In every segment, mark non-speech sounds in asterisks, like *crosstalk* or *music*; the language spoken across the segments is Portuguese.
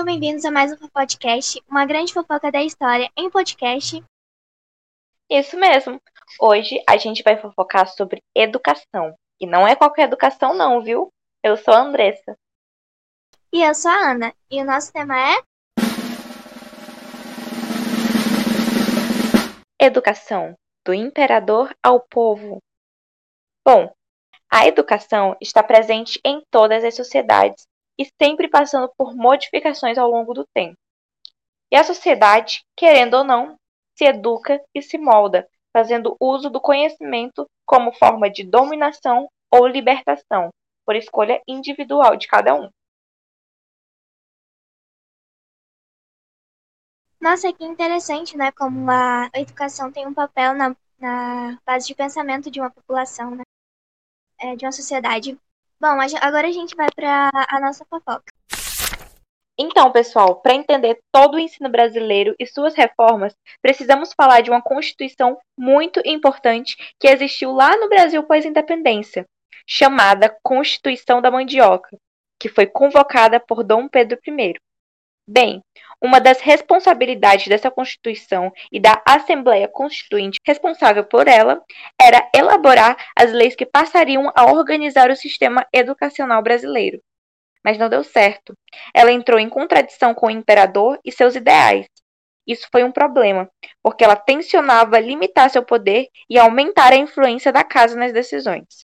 Sejam bem-vindos a mais um podcast, uma grande fofoca da história em podcast. Isso mesmo. Hoje a gente vai fofocar sobre educação. E não é qualquer educação não, viu? Eu sou a Andressa. E eu sou a Ana. E o nosso tema é Educação, do imperador ao povo. Bom, a educação está presente em todas as sociedades e sempre passando por modificações ao longo do tempo. E a sociedade, querendo ou não, se educa e se molda, fazendo uso do conhecimento como forma de dominação ou libertação, por escolha individual de cada um. Nossa, que interessante, né? Como a educação tem um papel na, na base de pensamento de uma população, né? É, de uma sociedade. Bom, agora a gente vai para a nossa fofoca. Então, pessoal, para entender todo o ensino brasileiro e suas reformas, precisamos falar de uma Constituição muito importante que existiu lá no Brasil pós-independência, chamada Constituição da Mandioca, que foi convocada por Dom Pedro I. Bem, uma das responsabilidades dessa Constituição e da Assembleia Constituinte responsável por ela era elaborar as leis que passariam a organizar o sistema educacional brasileiro. Mas não deu certo. Ela entrou em contradição com o imperador e seus ideais. Isso foi um problema, porque ela tensionava limitar seu poder e aumentar a influência da casa nas decisões.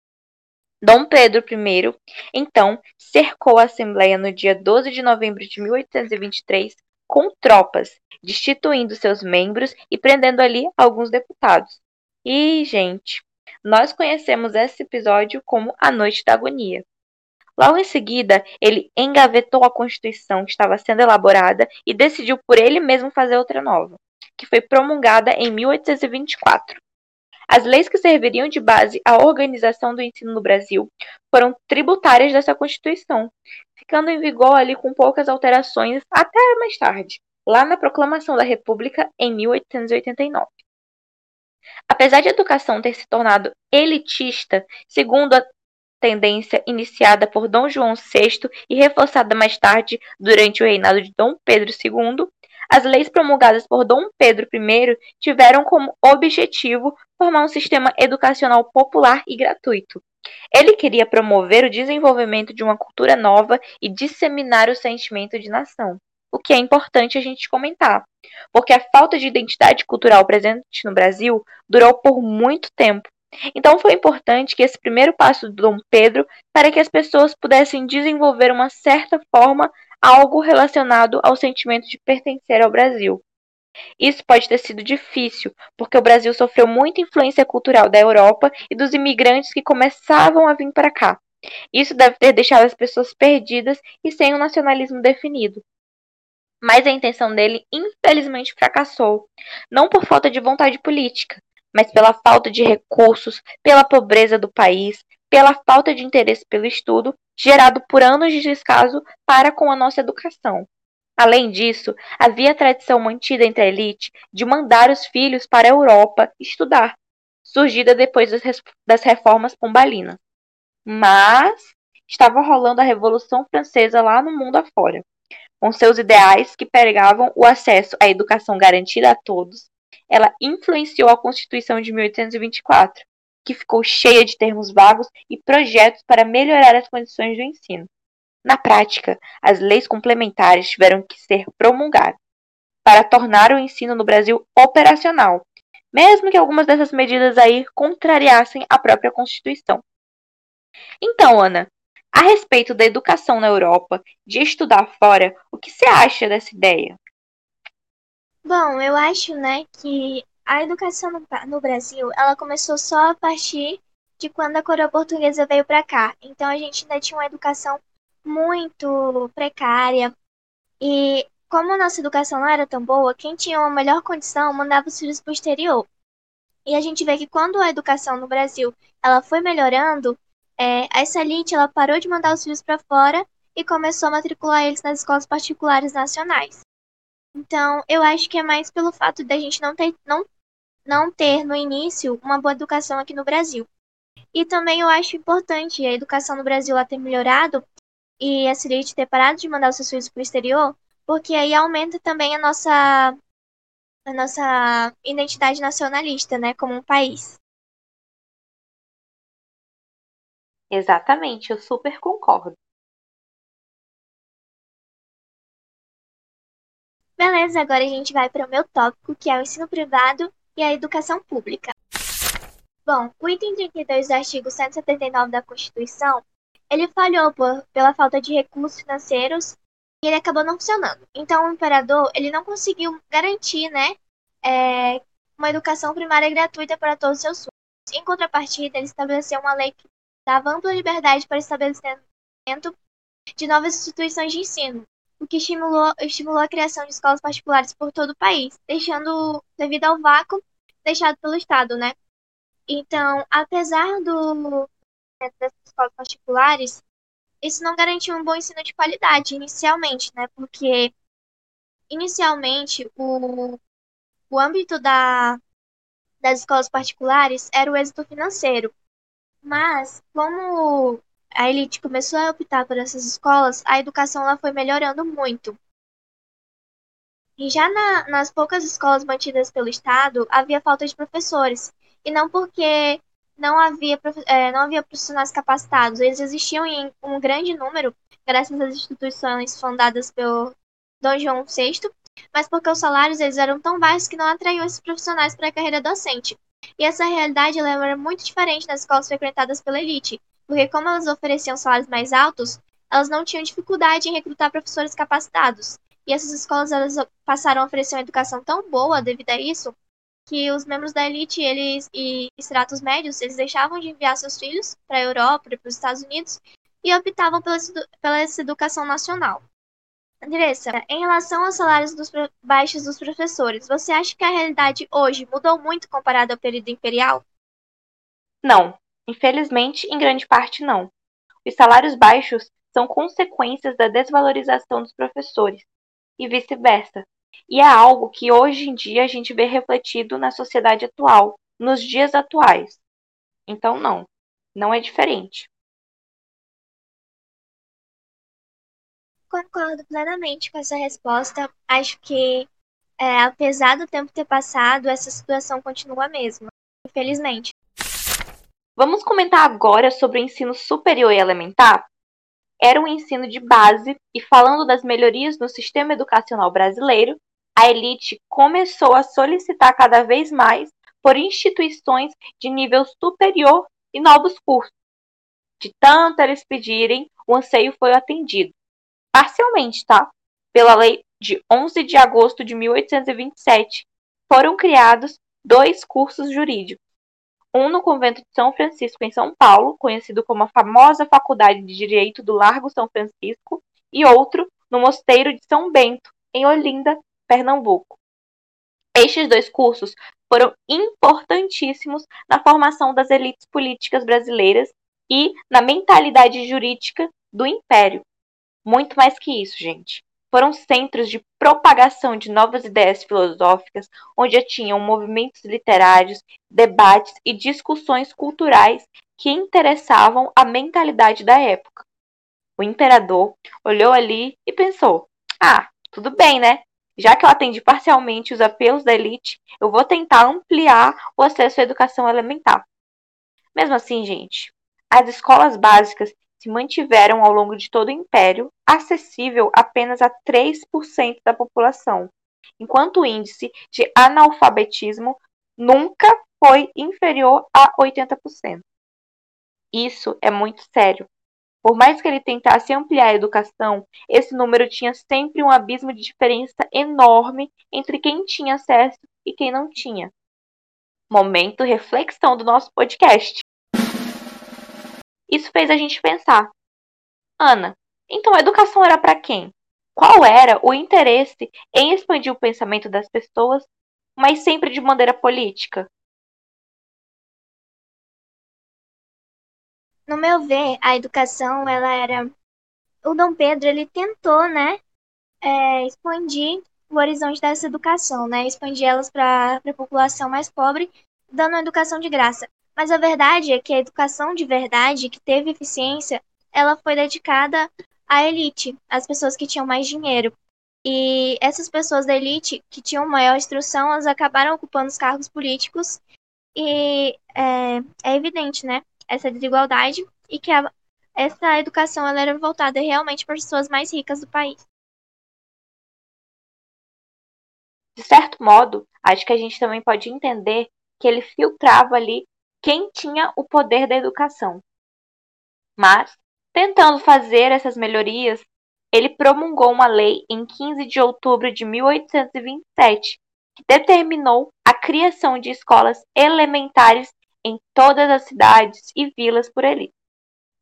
Dom Pedro I, então, cercou a Assembleia no dia 12 de novembro de 1823 com tropas, destituindo seus membros e prendendo ali alguns deputados. E, gente, nós conhecemos esse episódio como a Noite da Agonia. Logo em seguida, ele engavetou a Constituição que estava sendo elaborada e decidiu por ele mesmo fazer outra nova, que foi promulgada em 1824. As leis que serviriam de base à organização do ensino no Brasil foram tributárias dessa Constituição, ficando em vigor ali com poucas alterações até mais tarde, lá na Proclamação da República em 1889. Apesar de a educação ter se tornado elitista, segundo a tendência iniciada por Dom João VI e reforçada mais tarde durante o reinado de Dom Pedro II, as leis promulgadas por Dom Pedro I tiveram como objetivo formar um sistema educacional popular e gratuito. Ele queria promover o desenvolvimento de uma cultura nova e disseminar o sentimento de nação, o que é importante a gente comentar, porque a falta de identidade cultural presente no Brasil durou por muito tempo. Então foi importante que esse primeiro passo do Dom Pedro para que as pessoas pudessem desenvolver uma certa forma algo relacionado ao sentimento de pertencer ao Brasil. Isso pode ter sido difícil, porque o Brasil sofreu muita influência cultural da Europa e dos imigrantes que começavam a vir para cá. Isso deve ter deixado as pessoas perdidas e sem um nacionalismo definido. Mas a intenção dele, infelizmente, fracassou. Não por falta de vontade política, mas pela falta de recursos, pela pobreza do país, pela falta de interesse pelo estudo gerado por anos de descaso para com a nossa educação. Além disso, havia a tradição mantida entre a elite de mandar os filhos para a Europa estudar, surgida depois das reformas pombalinas. Mas estava rolando a Revolução Francesa lá no mundo afora, com seus ideais que pregavam o acesso à educação garantida a todos. Ela influenciou a Constituição de 1824, que ficou cheia de termos vagos e projetos para melhorar as condições do ensino. Na prática, as leis complementares tiveram que ser promulgadas para tornar o ensino no Brasil operacional, mesmo que algumas dessas medidas aí contrariassem a própria Constituição. Então, Ana, a respeito da educação na Europa, de estudar fora, o que você acha dessa ideia? Bom, eu acho, né, que a educação no, no Brasil, ela começou só a partir de quando a coroa portuguesa veio para cá. Então a gente ainda tinha uma educação muito precária. E como a nossa educação não era tão boa, quem tinha uma melhor condição mandava os filhos para o exterior. E a gente vê que quando a educação no Brasil ela foi melhorando, é, essa elite ela parou de mandar os filhos para fora e começou a matricular eles nas escolas particulares nacionais. Então, eu acho que é mais pelo fato da gente não ter, não, não ter no início uma boa educação aqui no Brasil. E também eu acho importante a educação no Brasil ter melhorado e a elite ter parado de mandar os seus filhos para o exterior, porque aí aumenta também a nossa a nossa identidade nacionalista, né, como um país. Exatamente, eu super concordo. Beleza, agora a gente vai para o meu tópico, que é o ensino privado e a educação pública. Bom, o item 32 do artigo 179 da Constituição, ele falhou por, pela falta de recursos financeiros e ele acabou não funcionando. Então, o imperador, ele não conseguiu garantir, né, é, uma educação primária gratuita para todos os seus súditos. Em contrapartida, ele estabeleceu uma lei que dava ampla liberdade para estabelecimento de novas instituições de ensino, o que estimulou, estimulou a criação de escolas particulares por todo o país, deixando, devido ao vácuo deixado pelo Estado, né? Então, apesar do dessas escolas particulares, isso não garantiu um bom ensino de qualidade inicialmente, né? Porque inicialmente o, o âmbito da, das escolas particulares era o êxito financeiro. Mas, como a elite começou a optar por essas escolas, a educação lá foi melhorando muito. E já na, nas poucas escolas mantidas pelo Estado, havia falta de professores. E não porque não havia, é, não havia profissionais capacitados. Eles existiam em um grande número, graças às instituições fundadas pelo Dom João VI, mas porque os salários eles eram tão baixos que não atraíam esses profissionais para a carreira docente. E essa realidade ela era muito diferente nas escolas frequentadas pela elite, porque como elas ofereciam salários mais altos, elas não tinham dificuldade em recrutar professores capacitados. E essas escolas elas passaram a oferecer uma educação tão boa devido a isso, que os membros da elite eles e estratos médios eles deixavam de enviar seus filhos para a Europa, para os Estados Unidos e optavam pela, pela essa educação nacional. Andressa, em relação aos salários dos baixos dos professores, você acha que a realidade hoje mudou muito comparado ao período imperial? Não, Infelizmente, em grande parte não. Os salários baixos são consequências da desvalorização dos professores, e vice-versa. E é algo que hoje em dia a gente vê refletido na sociedade atual, nos dias atuais. Então, não, não é diferente. Concordo plenamente com essa resposta. Acho que, é, apesar do tempo ter passado, essa situação continua a mesma, infelizmente. Vamos comentar agora sobre o ensino superior e elementar? Era um ensino de base e, falando das melhorias no sistema educacional brasileiro, a elite começou a solicitar cada vez mais por instituições de nível superior e novos cursos. De tanto eles pedirem, o anseio foi atendido. Parcialmente, tá? Pela lei de 11 de agosto de 1827, foram criados dois cursos jurídicos um no convento de São Francisco em São Paulo, conhecido como a famosa Faculdade de Direito do Largo São Francisco, e outro no Mosteiro de São Bento, em Olinda, Pernambuco. Estes dois cursos foram importantíssimos na formação das elites políticas brasileiras e na mentalidade jurídica do Império. Muito mais que isso, gente foram centros de propagação de novas ideias filosóficas, onde tinham movimentos literários, debates e discussões culturais que interessavam a mentalidade da época. O imperador olhou ali e pensou: ah, tudo bem, né? Já que eu atendi parcialmente os apelos da elite, eu vou tentar ampliar o acesso à educação elementar. Mesmo assim, gente, as escolas básicas se mantiveram ao longo de todo o Império, acessível apenas a 3% da população, enquanto o índice de analfabetismo nunca foi inferior a 80%. Isso é muito sério. Por mais que ele tentasse ampliar a educação, esse número tinha sempre um abismo de diferença enorme entre quem tinha acesso e quem não tinha. Momento reflexão do nosso podcast. Isso fez a gente pensar. Ana, então a educação era para quem? Qual era o interesse em expandir o pensamento das pessoas, mas sempre de maneira política? No meu ver, a educação, ela era. O Dom Pedro, ele tentou, né, é, expandir o horizonte dessa educação, né, expandir elas para a população mais pobre, dando uma educação de graça. Mas a verdade é que a educação de verdade, que teve eficiência, ela foi dedicada à elite, às pessoas que tinham mais dinheiro. E essas pessoas da elite que tinham maior instrução, elas acabaram ocupando os cargos políticos e é, é evidente, né, essa desigualdade e que a, essa educação ela era voltada realmente para as pessoas mais ricas do país. De certo modo, acho que a gente também pode entender que ele filtrava ali quem tinha o poder da educação. Mas, tentando fazer essas melhorias, ele promulgou uma lei em 15 de outubro de 1827 que determinou a criação de escolas elementares em todas as cidades e vilas por ali.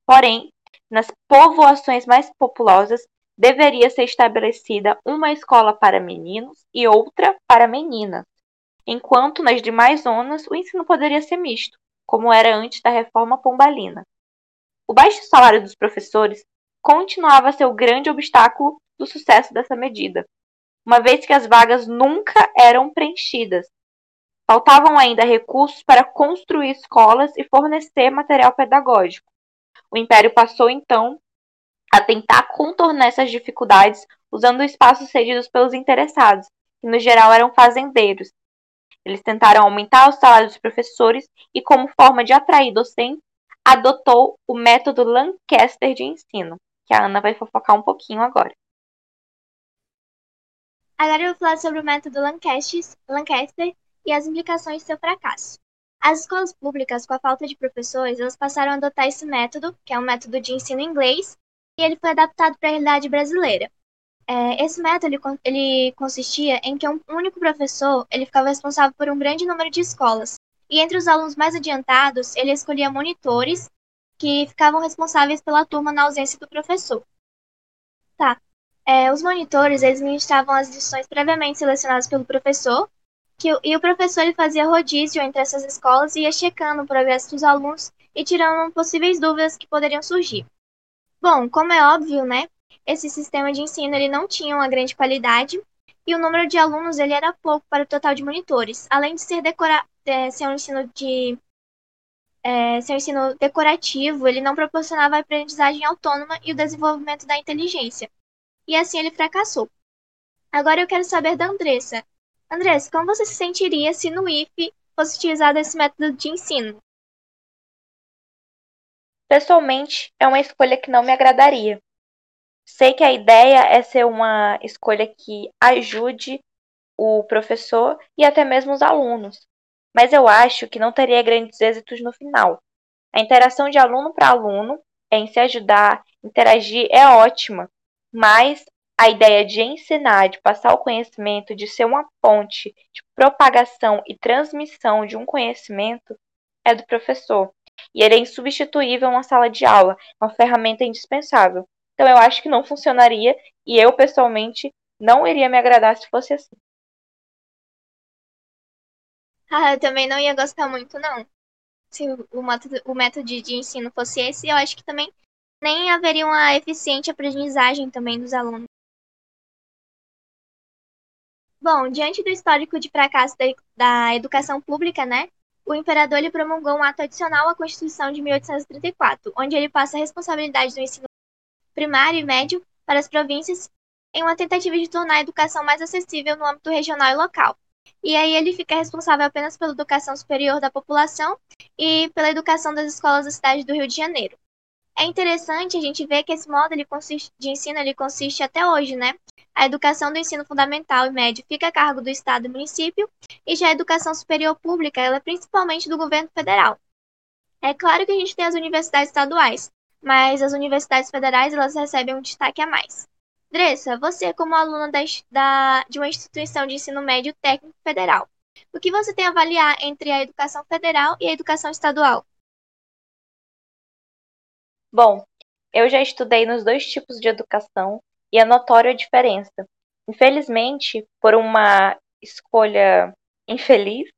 Porém, nas povoações mais populosas, deveria ser estabelecida uma escola para meninos e outra para meninas, enquanto nas demais zonas o ensino poderia ser misto, como era antes da reforma pombalina. O baixo salário dos professores continuava a ser o grande obstáculo do sucesso dessa medida, uma vez que as vagas nunca eram preenchidas. Faltavam ainda recursos para construir escolas e fornecer material pedagógico. O Império passou então a tentar contornar essas dificuldades usando espaços cedidos pelos interessados, que no geral eram fazendeiros. Eles tentaram aumentar o salário dos professores e, como forma de atrair docentes, adotou o método Lancaster de ensino, que a Ana vai fofocar um pouquinho agora. Agora eu vou falar sobre o método Lancaster, e as implicações de seu fracasso. As escolas públicas, com a falta de professores, elas passaram a adotar esse método, que é um método de ensino inglês, e ele foi adaptado para a realidade brasileira. É, esse método ele, ele, consistia em que um único professor ele ficava responsável por um grande número de escolas. E entre os alunos mais adiantados, ele escolhia monitores que ficavam responsáveis pela turma na ausência do professor. Tá. É, os monitores eles ministravam as lições previamente selecionadas pelo professor que, e o professor ele fazia rodízio entre essas escolas e ia checando o progresso dos alunos e tirando possíveis dúvidas que poderiam surgir. Bom, como é óbvio, né, esse sistema de ensino ele não tinha uma grande qualidade e o número de alunos ele era pouco para o total de monitores, além de ser, decora é, ser um ensino de é, ensino decorativo, ele não proporcionava a aprendizagem autônoma e o desenvolvimento da inteligência. E assim ele fracassou. Agora eu quero saber da Andressa. Andressa, como você se sentiria se no IFE fosse utilizado esse método de ensino? Pessoalmente, é uma escolha que não me agradaria. Sei que a ideia é ser uma escolha que ajude o professor e até mesmo os alunos, mas eu acho que não teria grandes êxitos no final. A interação de aluno para aluno, em se ajudar, interagir, é ótima, mas a ideia de ensinar, de passar o conhecimento, de ser uma ponte de propagação e transmissão de um conhecimento é do professor. E ele é insubstituível na sala de aula, é uma ferramenta indispensável. Então eu acho que não funcionaria e eu pessoalmente não iria me agradar se fosse assim. Ah, eu também não ia gostar muito, não. Se o método, o método de ensino fosse esse, eu acho que também nem haveria uma eficiente aprendizagem também dos alunos. Bom, diante do histórico de fracasso da, educação pública, né, o imperador ele promulgou um ato adicional à Constituição de 1834, onde ele passa a responsabilidade do ensino primário e médio para as províncias em uma tentativa de tornar a educação mais acessível no âmbito regional e local. E aí ele fica responsável apenas pela educação superior da população e pela educação das escolas da cidade do Rio de Janeiro. É interessante a gente ver que esse modo consiste, de ensino ele consiste até hoje, né? A educação do ensino fundamental e médio fica a cargo do Estado e município, e já a educação superior pública ela é principalmente do governo federal. É claro que a gente tem as universidades estaduais, mas as universidades federais elas recebem um destaque a mais. Dressa, você como aluna da, da, de uma instituição de ensino médio técnico federal, o que você tem a avaliar entre a educação federal e a educação estadual? Bom, eu já estudei nos dois tipos de educação e é notória a diferença. Infelizmente, por uma escolha infeliz,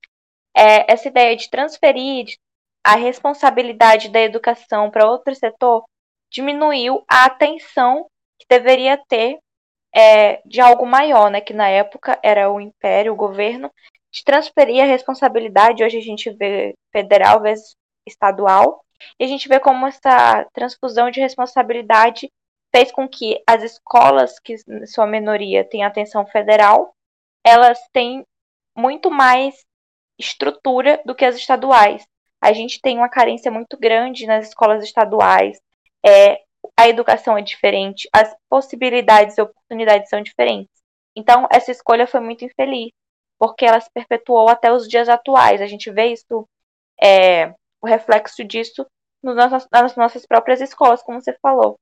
é, essa ideia de transferir a responsabilidade da educação para outro setor diminuiu a atenção que deveria ter é, de algo maior, né? Que na época era o império, o governo, de transferir a responsabilidade. Hoje a gente vê federal vezes estadual, e a gente vê como essa transfusão de responsabilidade fez com que as escolas, que sua minoria tem atenção federal, elas têm muito mais estrutura do que as estaduais. A gente tem uma carência muito grande nas escolas estaduais. É, a educação é diferente, as possibilidades e oportunidades são diferentes. Então, essa escolha foi muito infeliz, porque ela se perpetuou até os dias atuais. A gente vê isso, é, o reflexo disso nas nossas próprias escolas, como você falou.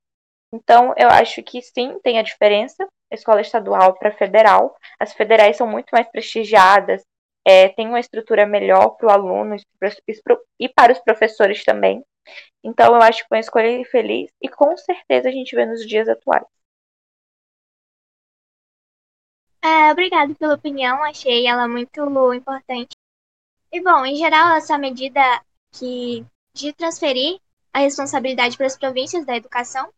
Então, eu acho que sim, tem a diferença, escola estadual para federal. As federais são muito mais prestigiadas, é, tem uma estrutura melhor para o aluno e para os professores também. Então, eu acho que foi uma escolha feliz e com certeza a gente vê nos dias atuais. É, obrigado pela opinião, achei ela muito importante. E bom, em geral, essa medida que de transferir a responsabilidade para as províncias da educação,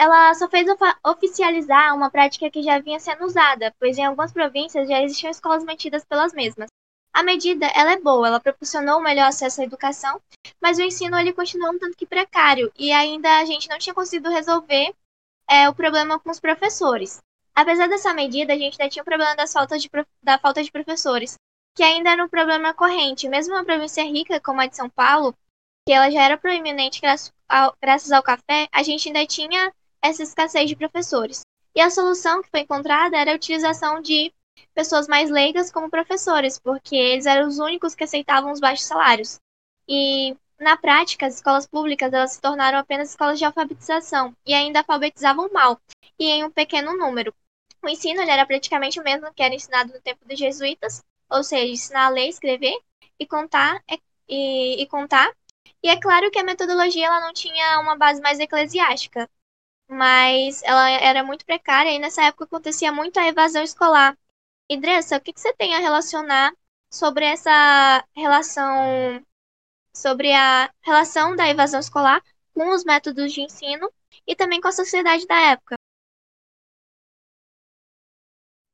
ela só fez oficializar uma prática que já vinha sendo usada, pois em algumas províncias já existiam escolas mantidas pelas mesmas. A medida ela é boa, ela proporcionou o melhor acesso à educação, mas o ensino ele continuou um tanto que precário e ainda a gente não tinha conseguido resolver é, o problema com os professores. Apesar dessa medida, a gente ainda tinha o problema de, da falta de professores, que ainda era um problema corrente. Mesmo uma província rica como a de São Paulo, que ela já era proeminente graças ao, graças ao café, a gente ainda tinha essa escassez de professores. E a solução que foi encontrada era a utilização de pessoas mais leigas como professores, porque eles eram os únicos que aceitavam os baixos salários. E na prática, as escolas públicas elas se tornaram apenas escolas de alfabetização e ainda alfabetizavam mal, e em um pequeno número. O ensino era praticamente o mesmo que era ensinado no tempo dos jesuítas, ou seja, ensinar a ler, escrever e contar e, e contar. E é claro que a metodologia ela não tinha uma base mais eclesiástica, mas ela era muito precária e nessa época acontecia muito a evasão escolar. E Dressa, o que, que você tem a relacionar sobre essa relação, sobre a relação da evasão escolar com os métodos de ensino e também com a sociedade da época?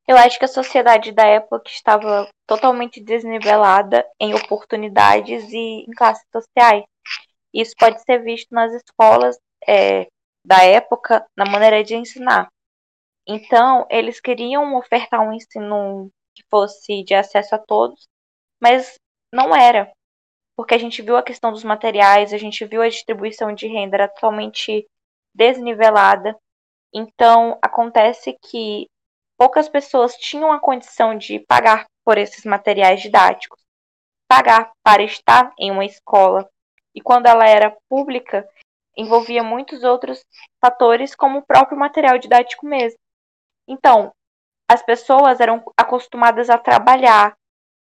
Eu acho que a sociedade da época estava totalmente desnivelada em oportunidades e em classes sociais. Isso pode ser visto nas escolas é, da época, na maneira de ensinar. Então, eles queriam ofertar um ensino que fosse de acesso a todos, mas não era. Porque a gente viu a questão dos materiais, a gente viu a distribuição de renda era totalmente desnivelada. Então, acontece que poucas pessoas tinham a condição de pagar por esses materiais didáticos, pagar para estar em uma escola. E quando ela era pública, envolvia muitos outros fatores, como o próprio material didático mesmo. Então, as pessoas eram acostumadas a trabalhar.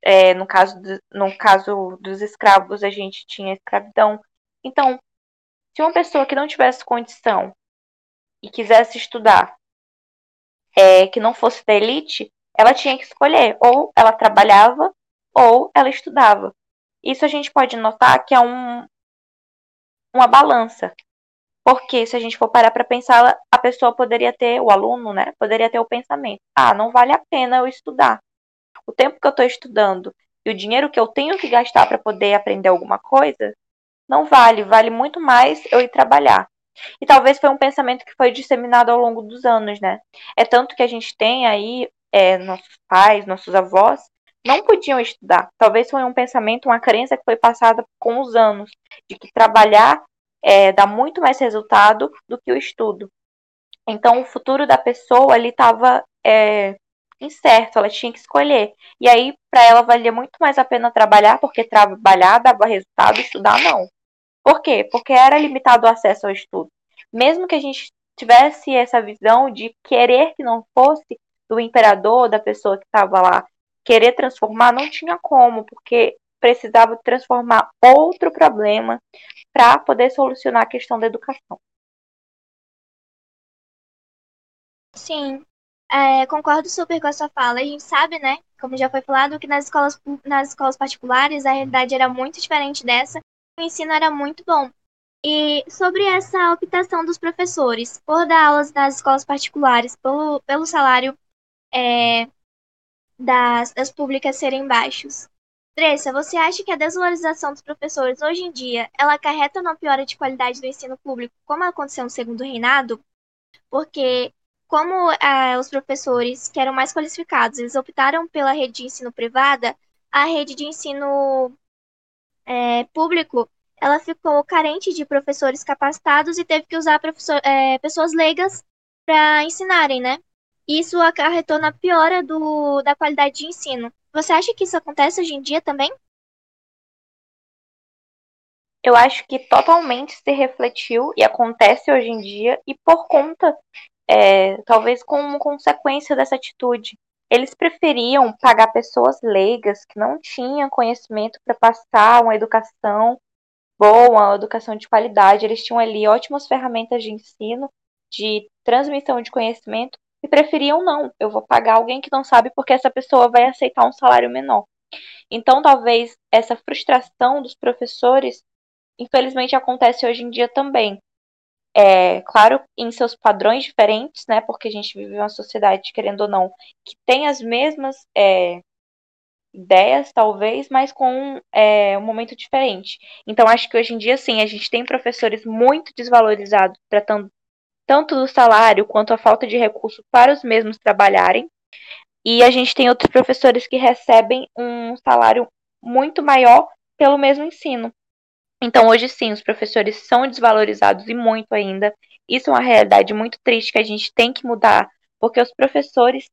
É, no, caso do, no caso dos escravos, a gente tinha escravidão. Então, se uma pessoa que não tivesse condição e quisesse estudar é, que não fosse da elite, ela tinha que escolher. Ou ela trabalhava, ou ela estudava. Isso a gente pode notar que é um, uma balança. Porque se a gente for parar para pensar, a pessoa poderia ter, o aluno, né, poderia ter o pensamento: ah, não vale a pena eu estudar. O tempo que eu estou estudando e o dinheiro que eu tenho que gastar para poder aprender alguma coisa, não vale, vale muito mais eu ir trabalhar. E talvez foi um pensamento que foi disseminado ao longo dos anos, né? É tanto que a gente tem aí é, nossos pais, nossos avós, não podiam estudar. Talvez foi um pensamento, uma crença que foi passada com os anos, de que trabalhar é, dá muito mais resultado do que o estudo. Então, o futuro da pessoa ali estava é, incerto, ela tinha que escolher. E aí, para ela, valia muito mais a pena trabalhar, porque trabalhar dava resultado, estudar não. Por quê? Porque era limitado o acesso ao estudo. Mesmo que a gente tivesse essa visão de querer que não fosse do imperador, da pessoa que estava lá, querer transformar, não tinha como, porque precisava transformar outro problema para poder solucionar a questão da educação. Sim, é, concordo super com a sua fala. A gente sabe, né, como já foi falado, que nas escolas, nas escolas particulares a realidade era muito diferente dessa o ensino era muito bom. E sobre essa optação dos professores por dar aulas nas escolas particulares pelo, pelo salário é, das, das públicas serem baixos. Dressa, você acha que a desvalorização dos professores hoje em dia ela acarreta uma piora de qualidade do ensino público, como aconteceu no segundo reinado? porque como ah, os professores que eram mais qualificados, eles optaram pela rede de ensino privada, a rede de ensino é, público, ela ficou carente de professores capacitados e teve que usar é, pessoas leigas para ensinarem, né? Isso acarretou na piora do, da qualidade de ensino. Você acha que isso acontece hoje em dia também? Eu acho que totalmente se refletiu e acontece hoje em dia, e por conta, é, talvez como consequência dessa atitude. Eles preferiam pagar pessoas leigas que não tinham conhecimento para passar uma educação boa, uma educação de qualidade. Eles tinham ali ótimas ferramentas de ensino, de transmissão de conhecimento, e preferiam não. Eu vou pagar alguém que não sabe porque essa pessoa vai aceitar um salário menor. Então, talvez essa frustração dos professores, infelizmente, acontece hoje em dia também. É, claro, em seus padrões diferentes, né? Porque a gente vive uma sociedade, querendo ou não, que tem as mesmas é, ideias, talvez, mas com é, um momento diferente. Então, acho que hoje em dia, sim, a gente tem professores muito desvalorizados, tratando tanto do salário quanto a falta de recurso para os mesmos trabalharem. E a gente tem outros professores que recebem um salário muito maior pelo mesmo ensino. Então, hoje sim, os professores são desvalorizados e muito ainda. Isso é uma realidade muito triste que a gente tem que mudar, porque os professores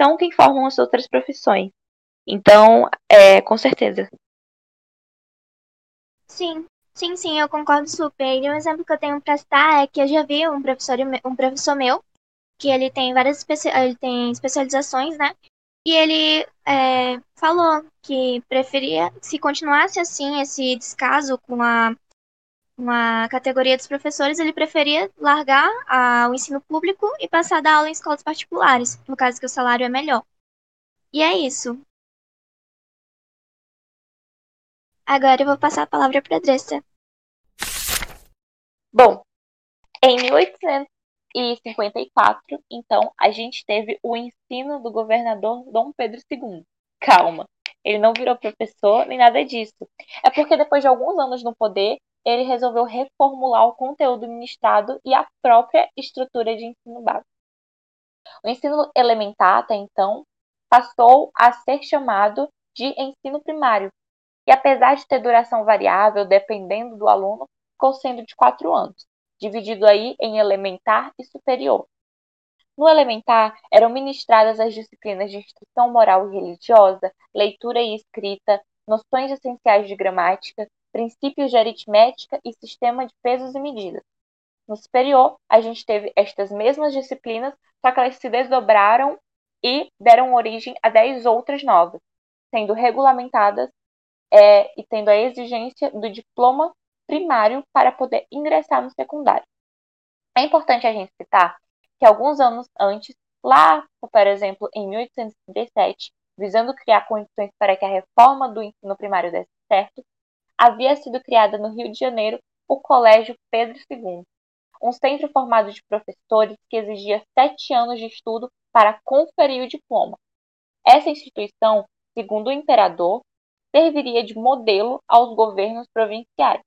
são quem formam as outras profissões. Então, é, com certeza. Sim, Sim, sim, eu concordo super. E um exemplo que eu tenho para citar é que eu já vi um professor, um professor meu, que ele tem várias especi ele tem especializações, né? E ele é, falou que preferia, se continuasse assim, esse descaso com a, com a categoria dos professores, ele preferia largar a, o ensino público e passar a dar aula em escolas particulares, no caso que o salário é melhor. E é isso. Agora eu vou passar a palavra para a Dressa. Bom, em 1854, então, a gente teve o ensino do governador Dom Pedro II. Calma, ele não virou professor nem nada disso. É porque depois de alguns anos no poder, ele resolveu reformular o conteúdo ministrado e a própria estrutura de ensino básico. O ensino elementar, até então, passou a ser chamado de ensino primário, e apesar de ter duração variável dependendo do aluno, ficou sendo de quatro anos, dividido aí em elementar e superior. No elementar, eram ministradas as disciplinas de instrução moral e religiosa, leitura e escrita, noções essenciais de gramática, princípios de aritmética e sistema de pesos e medidas. No superior, a gente teve estas mesmas disciplinas, só que elas se desdobraram e deram origem a dez outras novas, sendo regulamentadas é, e tendo a exigência do diploma primário para poder ingressar no secundário. É importante a gente citar que alguns anos antes, lá, por exemplo, em 1837, visando criar condições para que a reforma do ensino primário desse certo, havia sido criada no Rio de Janeiro o Colégio Pedro II, um centro formado de professores que exigia sete anos de estudo para conferir o diploma. Essa instituição, segundo o imperador, serviria de modelo aos governos provinciais.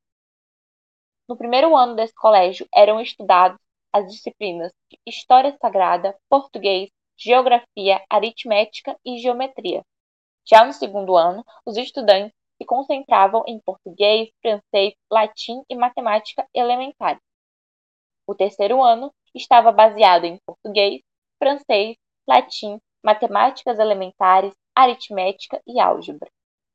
No primeiro ano desse colégio eram estudados as disciplinas de História Sagrada, Português, Geografia, Aritmética e Geometria. Já no segundo ano, os estudantes se concentravam em português, francês, latim e matemática elementar. O terceiro ano estava baseado em português, francês, latim, matemáticas elementares, aritmética e álgebra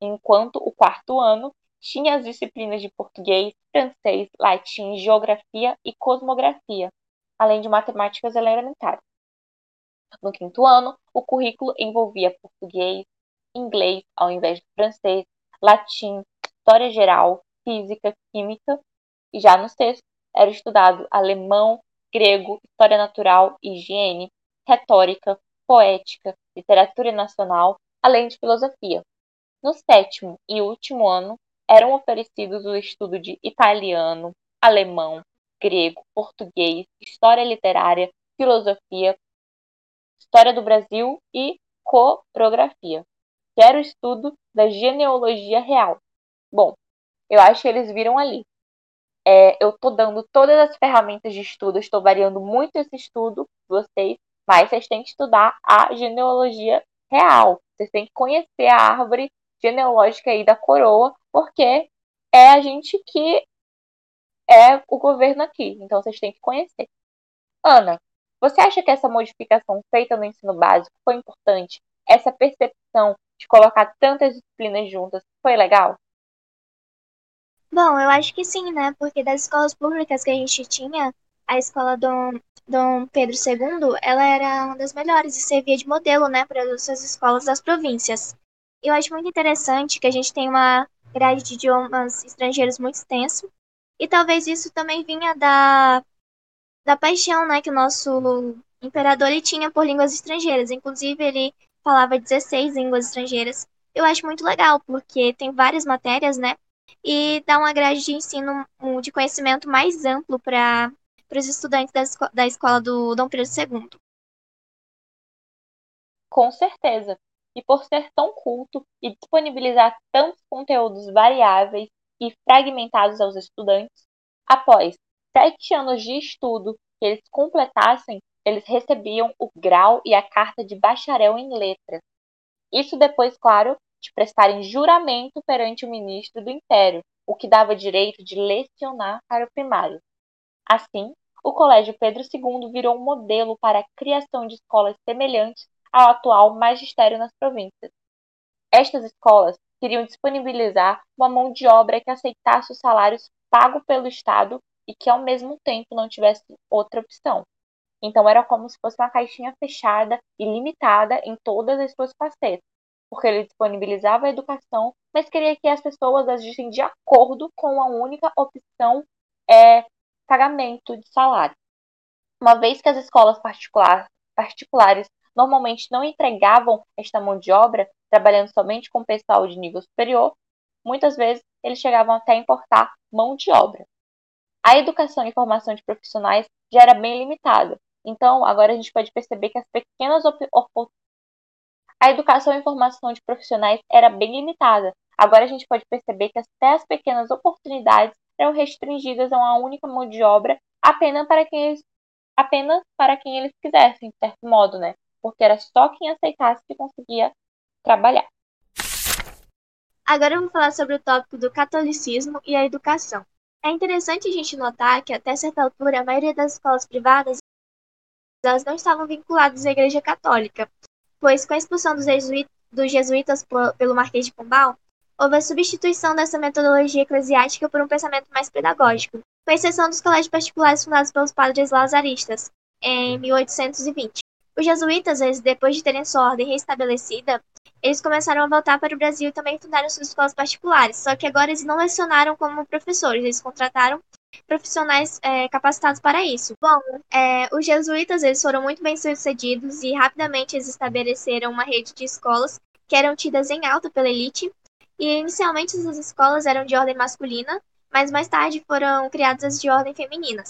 enquanto o quarto ano tinha as disciplinas de português, francês, latim, geografia e cosmografia, além de matemáticas elementares. No quinto ano, o currículo envolvia português, inglês ao invés do francês, latim, história geral, física, química, e já no sexto era estudado alemão, grego, história natural, higiene, retórica, poética, literatura nacional, além de filosofia. No sétimo e último ano, eram oferecidos o estudo de italiano, alemão, grego, português, história literária, filosofia, história do Brasil e coreografia, que era o estudo da genealogia real. Bom, eu acho que eles viram ali. É, eu estou dando todas as ferramentas de estudo, estou variando muito esse estudo vocês, mas vocês têm que estudar a genealogia real. Vocês têm que conhecer a árvore genealógica aí da coroa, porque é a gente que é o governo aqui. Então vocês têm que conhecer. Ana, você acha que essa modificação feita no ensino básico foi importante? Essa percepção de colocar tantas disciplinas juntas foi legal? Bom, eu acho que sim, né? Porque das escolas públicas que a gente tinha, a escola Dom, Dom Pedro II, ela era uma das melhores e servia de modelo, né, para as escolas das províncias. Eu acho muito interessante que a gente tem uma grade de idiomas estrangeiros muito extenso, e talvez isso também vinha da, da paixão, né, que o nosso imperador ele tinha por línguas estrangeiras. Inclusive, ele falava 16 línguas estrangeiras. Eu acho muito legal, porque tem várias matérias, né, e dá uma grade de ensino de conhecimento mais amplo para os estudantes da, esco da escola do Dom Pedro II. Com certeza. E por ser tão culto e disponibilizar tantos conteúdos variáveis e fragmentados aos estudantes, após sete anos de estudo que eles completassem, eles recebiam o grau e a carta de bacharel em letras. Isso depois, claro, de prestarem juramento perante o ministro do Império, o que dava direito de lecionar para o primário. Assim, o Colégio Pedro II virou um modelo para a criação de escolas semelhantes ao atual magistério nas províncias. Estas escolas queriam disponibilizar uma mão de obra que aceitasse os salários pagos pelo Estado e que ao mesmo tempo não tivesse outra opção. Então era como se fosse uma caixinha fechada e limitada em todas as suas facetas, porque ele disponibilizava a educação, mas queria que as pessoas agissem de acordo com a única opção é pagamento de salário. Uma vez que as escolas particular, particulares normalmente não empregavam esta mão de obra, trabalhando somente com pessoal de nível superior, muitas vezes eles chegavam até a importar mão de obra. A educação e formação de profissionais já era bem limitada, então agora a gente pode perceber que as pequenas a educação e formação de profissionais era bem limitada. Agora a gente pode perceber que até as pequenas oportunidades eram restringidas a uma única mão de obra apenas para quem eles, apenas para quem eles quisessem, de certo modo, né? Porque era só quem aceitasse que conseguia trabalhar. Agora vamos falar sobre o tópico do catolicismo e a educação. É interessante a gente notar que até certa altura a maioria das escolas privadas elas não estavam vinculadas à Igreja Católica, pois com a expulsão dos, jesuítas, dos jesuítas pelo Marquês de Pombal, houve a substituição dessa metodologia eclesiástica por um pensamento mais pedagógico, com exceção dos colégios particulares fundados pelos padres lazaristas, em 1820. Os jesuítas, depois de terem sua ordem restabelecida, eles começaram a voltar para o Brasil e também fundaram suas escolas particulares, só que agora eles não lecionaram como professores, eles contrataram profissionais é, capacitados para isso. Bom, é, os jesuítas eles foram muito bem sucedidos e rapidamente eles estabeleceram uma rede de escolas que eram tidas em alta pela elite. E inicialmente essas escolas eram de ordem masculina, mas mais tarde foram criadas as de ordem feminina.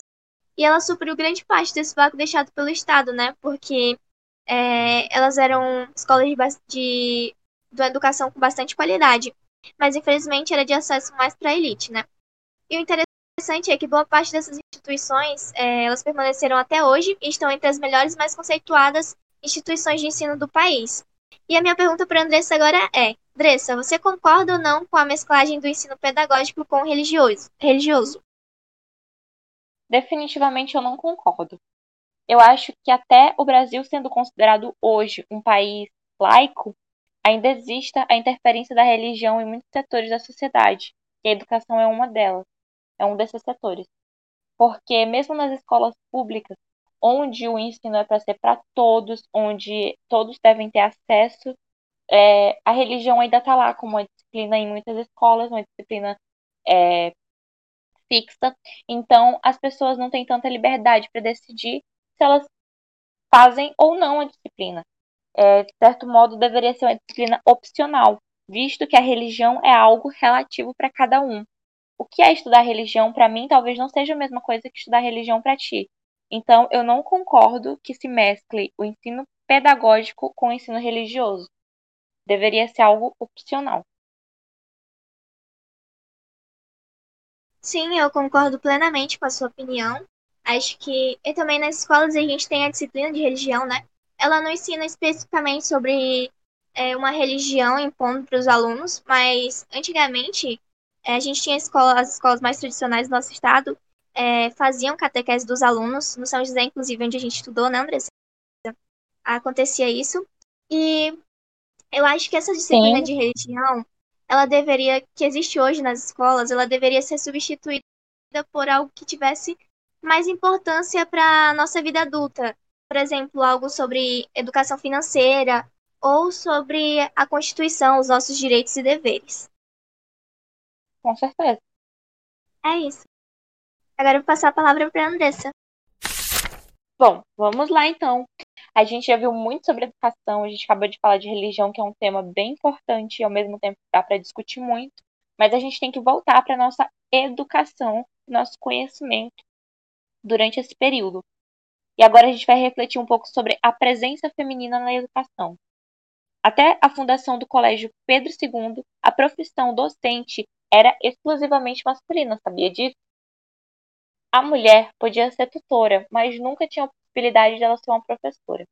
E ela supriu grande parte desse vácuo deixado pelo Estado, né? Porque é, elas eram escolas de, de, de educação com bastante qualidade. Mas infelizmente era de acesso mais para a elite, né? E o interessante é que boa parte dessas instituições é, elas permaneceram até hoje e estão entre as melhores e mais conceituadas instituições de ensino do país. E a minha pergunta para a Andressa agora é: Andressa, você concorda ou não com a mesclagem do ensino pedagógico com o religioso? religioso? Definitivamente eu não concordo. Eu acho que até o Brasil sendo considerado hoje um país laico, ainda exista a interferência da religião em muitos setores da sociedade, e a educação é uma delas é um desses setores. Porque mesmo nas escolas públicas, onde o ensino é para ser para todos, onde todos devem ter acesso, é, a religião ainda está lá como uma disciplina em muitas escolas, uma disciplina é, fixa. Então, as pessoas não têm tanta liberdade para decidir se elas fazem ou não a disciplina. É, de certo modo, deveria ser uma disciplina opcional, visto que a religião é algo relativo para cada um o que é estudar religião para mim talvez não seja a mesma coisa que estudar religião para ti. Então, eu não concordo que se mescle o ensino pedagógico com o ensino religioso. Deveria ser algo opcional. Sim, eu concordo plenamente com a sua opinião. Acho que e também nas escolas a gente tem a disciplina de religião, né? Ela não ensina especificamente sobre é, uma religião impondo para os alunos, mas antigamente é, a gente tinha escola, as escolas mais tradicionais do nosso estado é, faziam catequese dos alunos, no São José, inclusive, onde a gente estudou, né, Andressa? Acontecia isso. E eu acho que essa disciplina Sim. de religião, ela deveria, que existe hoje nas escolas, ela deveria ser substituída por algo que tivesse mais importância para a nossa vida adulta. Por exemplo, algo sobre educação financeira ou sobre a Constituição, os nossos direitos e deveres. Com certeza. É isso. Agora eu vou passar a palavra para a Andressa. Bom, vamos lá então. A gente já viu muito sobre educação, a gente acabou de falar de religião, que é um tema bem importante e ao mesmo tempo dá para discutir muito, mas a gente tem que voltar para nossa educação, nosso conhecimento durante esse período. E agora a gente vai refletir um pouco sobre a presença feminina na educação. Até a fundação do Colégio Pedro II, a profissão docente era exclusivamente masculina, sabia disso? A mulher podia ser tutora, mas nunca tinha possibilidade de ela ser uma professora.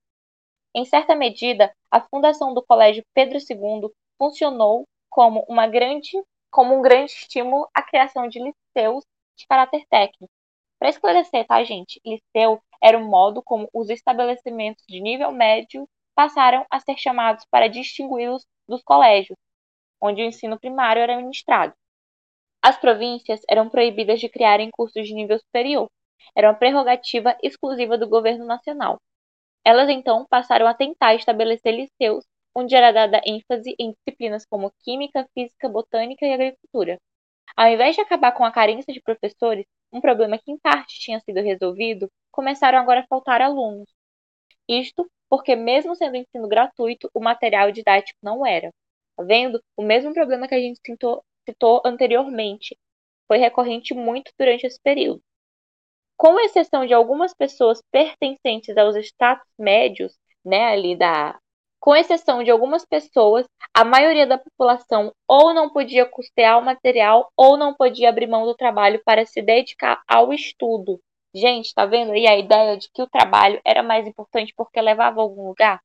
Em certa medida, a fundação do Colégio Pedro II funcionou como, uma grande, como um grande estímulo à criação de liceus de caráter técnico, para esclarecer, tá, gente? Liceu era o modo como os estabelecimentos de nível médio passaram a ser chamados para distingui-los dos colégios, onde o ensino primário era ministrado. As províncias eram proibidas de criarem cursos de nível superior. Era uma prerrogativa exclusiva do governo nacional. Elas então passaram a tentar estabelecer liceus onde era dada ênfase em disciplinas como química, física, botânica e agricultura. Ao invés de acabar com a carência de professores, um problema que em parte tinha sido resolvido, começaram agora a faltar alunos. Isto porque, mesmo sendo ensino gratuito, o material didático não era. Tá vendo? O mesmo problema que a gente citou, citou anteriormente foi recorrente muito durante esse período. Com exceção de algumas pessoas pertencentes aos status médios, né, ali da com exceção de algumas pessoas, a maioria da população ou não podia custear o material ou não podia abrir mão do trabalho para se dedicar ao estudo. Gente, tá vendo aí a ideia de que o trabalho era mais importante porque levava a algum lugar?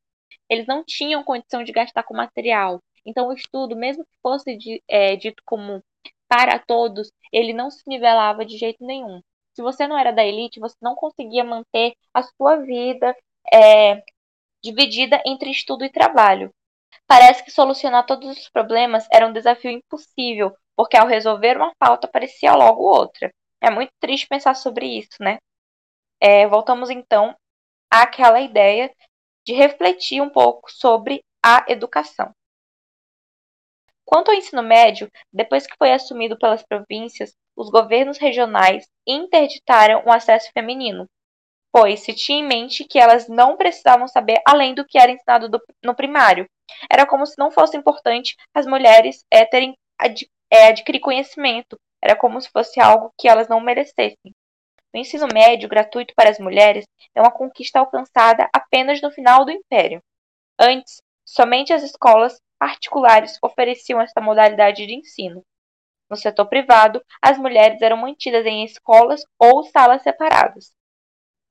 Eles não tinham condição de gastar com material. Então, o estudo, mesmo que fosse de, é, dito como para todos, ele não se nivelava de jeito nenhum. Se você não era da elite, você não conseguia manter a sua vida é, dividida entre estudo e trabalho. Parece que solucionar todos os problemas era um desafio impossível, porque ao resolver uma falta aparecia logo outra. É muito triste pensar sobre isso, né? É, voltamos então àquela ideia de refletir um pouco sobre a educação. Quanto ao ensino médio, depois que foi assumido pelas províncias, os governos regionais interditaram o acesso feminino, pois se tinha em mente que elas não precisavam saber além do que era ensinado do, no primário. Era como se não fosse importante as mulheres é, terem ad, é, adquirir conhecimento, era como se fosse algo que elas não merecessem. O ensino médio gratuito para as mulheres é uma conquista alcançada apenas no final do Império. Antes, somente as escolas particulares ofereciam esta modalidade de ensino. No setor privado, as mulheres eram mantidas em escolas ou salas separadas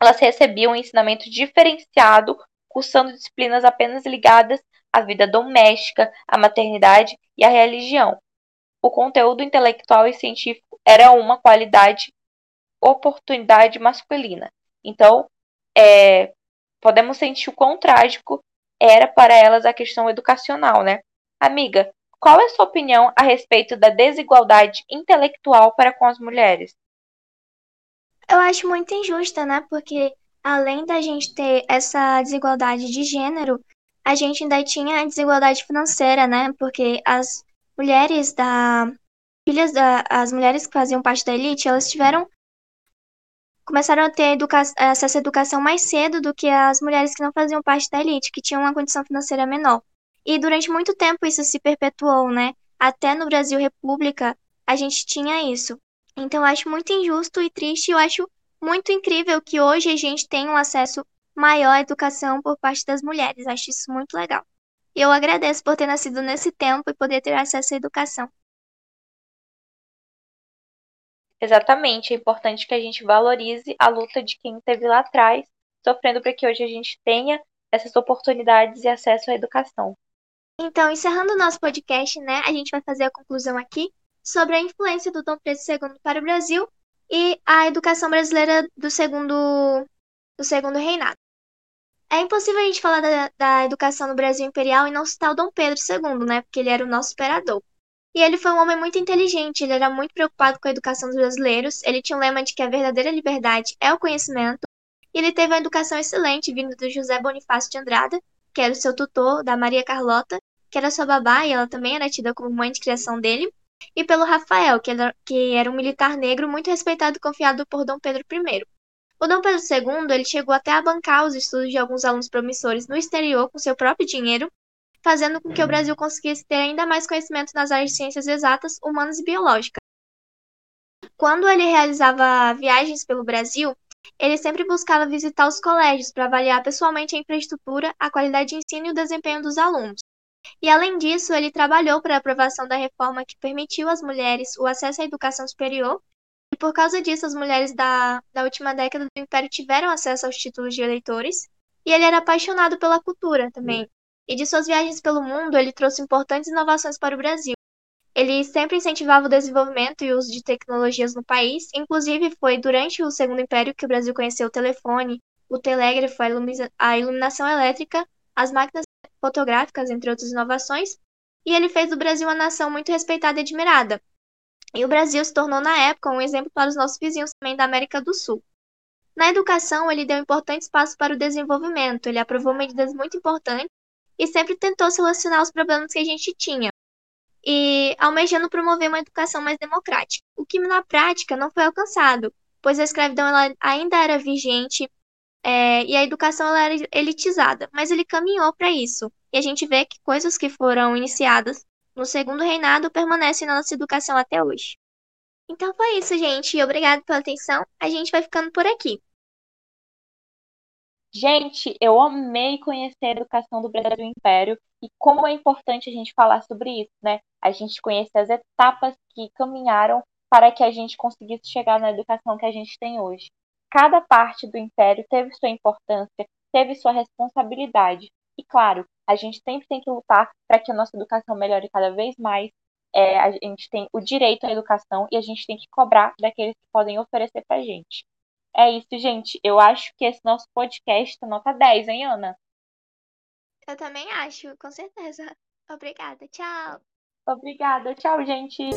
elas recebiam um ensinamento diferenciado, cursando disciplinas apenas ligadas à vida doméstica, à maternidade e à religião. O conteúdo intelectual e científico era uma qualidade, oportunidade masculina. Então, é, podemos sentir o quão trágico era para elas a questão educacional, né? Amiga, qual é a sua opinião a respeito da desigualdade intelectual para com as mulheres? Eu acho muito injusta, né? Porque além da gente ter essa desigualdade de gênero, a gente ainda tinha a desigualdade financeira, né? Porque as mulheres da filhas da as mulheres que faziam parte da elite, elas tiveram começaram a ter educa acesso à educação mais cedo do que as mulheres que não faziam parte da elite, que tinham uma condição financeira menor. E durante muito tempo isso se perpetuou, né? Até no Brasil República, a gente tinha isso. Então eu acho muito injusto e triste, eu acho muito incrível que hoje a gente tenha um acesso maior à educação por parte das mulheres. Acho isso muito legal. E eu agradeço por ter nascido nesse tempo e poder ter acesso à educação. Exatamente, é importante que a gente valorize a luta de quem esteve lá atrás, sofrendo para que hoje a gente tenha essas oportunidades e acesso à educação. Então, encerrando o nosso podcast, né, a gente vai fazer a conclusão aqui sobre a influência do Dom Pedro II para o Brasil e a educação brasileira do segundo, do segundo reinado. É impossível a gente falar da, da educação no Brasil imperial e não citar o Dom Pedro II, né, porque ele era o nosso imperador. E ele foi um homem muito inteligente, ele era muito preocupado com a educação dos brasileiros, ele tinha um lema de que a verdadeira liberdade é o conhecimento, e ele teve uma educação excelente vindo do José Bonifácio de Andrada, que era o seu tutor, da Maria Carlota, que era sua babá e ela também era tida como mãe de criação dele, e pelo Rafael, que era, que era um militar negro muito respeitado e confiado por Dom Pedro I. O Dom Pedro II ele chegou até a bancar os estudos de alguns alunos promissores no exterior com seu próprio dinheiro fazendo com que o Brasil conseguisse ter ainda mais conhecimento nas áreas de ciências exatas, humanas e biológicas. Quando ele realizava viagens pelo Brasil, ele sempre buscava visitar os colégios para avaliar pessoalmente a infraestrutura, a qualidade de ensino e o desempenho dos alunos. E além disso, ele trabalhou para a aprovação da reforma que permitiu às mulheres o acesso à educação superior, e por causa disso, as mulheres da, da última década do Império tiveram acesso aos títulos de eleitores. E ele era apaixonado pela cultura também, e de suas viagens pelo mundo, ele trouxe importantes inovações para o Brasil. Ele sempre incentivava o desenvolvimento e uso de tecnologias no país, inclusive foi durante o Segundo Império que o Brasil conheceu o telefone, o telégrafo, a iluminação elétrica, as máquinas fotográficas, entre outras inovações, e ele fez do Brasil uma nação muito respeitada e admirada. E o Brasil se tornou, na época, um exemplo para os nossos vizinhos também da América do Sul. Na educação, ele deu importante espaço para o desenvolvimento, ele aprovou medidas muito importantes e sempre tentou solucionar os problemas que a gente tinha, e almejando promover uma educação mais democrática, o que na prática não foi alcançado, pois a escravidão ainda era vigente é, e a educação era elitizada, mas ele caminhou para isso, e a gente vê que coisas que foram iniciadas no segundo reinado permanecem na nossa educação até hoje. Então foi isso, gente. Obrigado pela atenção. A gente vai ficando por aqui. Gente, eu amei conhecer a educação do Brasil Império e como é importante a gente falar sobre isso, né? A gente conhecer as etapas que caminharam para que a gente conseguisse chegar na educação que a gente tem hoje. Cada parte do Império teve sua importância, teve sua responsabilidade. E claro, a gente sempre tem que lutar para que a nossa educação melhore cada vez mais. É, a gente tem o direito à educação e a gente tem que cobrar daqueles que podem oferecer para a gente. É isso, gente. Eu acho que esse nosso podcast tá nota 10, hein, Ana? Eu também acho, com certeza. *laughs* Obrigada, tchau. Obrigada, tchau, gente.